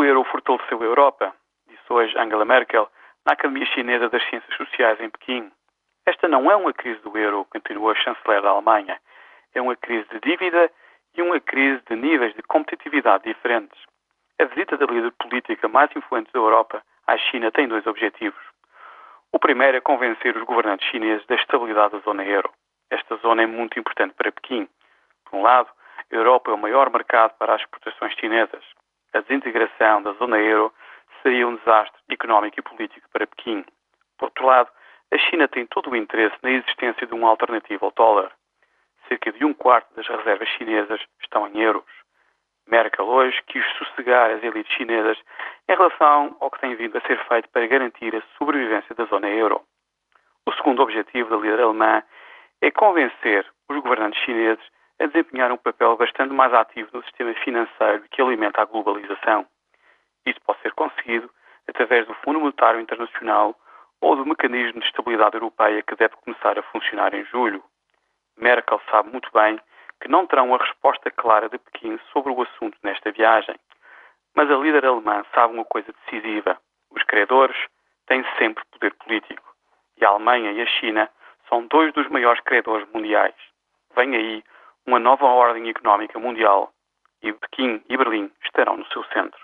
O euro fortaleceu a Europa, disse hoje Angela Merkel na Academia Chinesa das Ciências Sociais em Pequim. Esta não é uma crise do euro, continuou a chanceler da Alemanha. É uma crise de dívida e uma crise de níveis de competitividade diferentes. A visita da líder política mais influente da Europa à China tem dois objetivos. O primeiro é convencer os governantes chineses da estabilidade da zona euro. Esta zona é muito importante para Pequim. Por um lado, a Europa é o maior mercado para as exportações chinesas. A desintegração da zona euro seria um desastre económico e político para Pequim. Por outro lado, a China tem todo o interesse na existência de uma alternativa ao dólar. Cerca de um quarto das reservas chinesas estão em euros. Merkel hoje quis sossegar as elites chinesas em relação ao que tem vindo a ser feito para garantir a sobrevivência da zona euro. O segundo objetivo da líder alemã é convencer os governantes chineses a desempenhar um papel bastante mais ativo no sistema financeiro que alimenta a globalização. Isso pode ser conseguido através do Fundo Monetário Internacional ou do Mecanismo de Estabilidade Europeia que deve começar a funcionar em julho. Merkel sabe muito bem que não terão uma resposta clara de Pequim sobre o assunto nesta viagem. Mas a líder alemã sabe uma coisa decisiva: os credores têm sempre poder político. E a Alemanha e a China são dois dos maiores credores mundiais. Vem aí uma nova ordem económica mundial e Pequim e Berlim estarão no seu centro.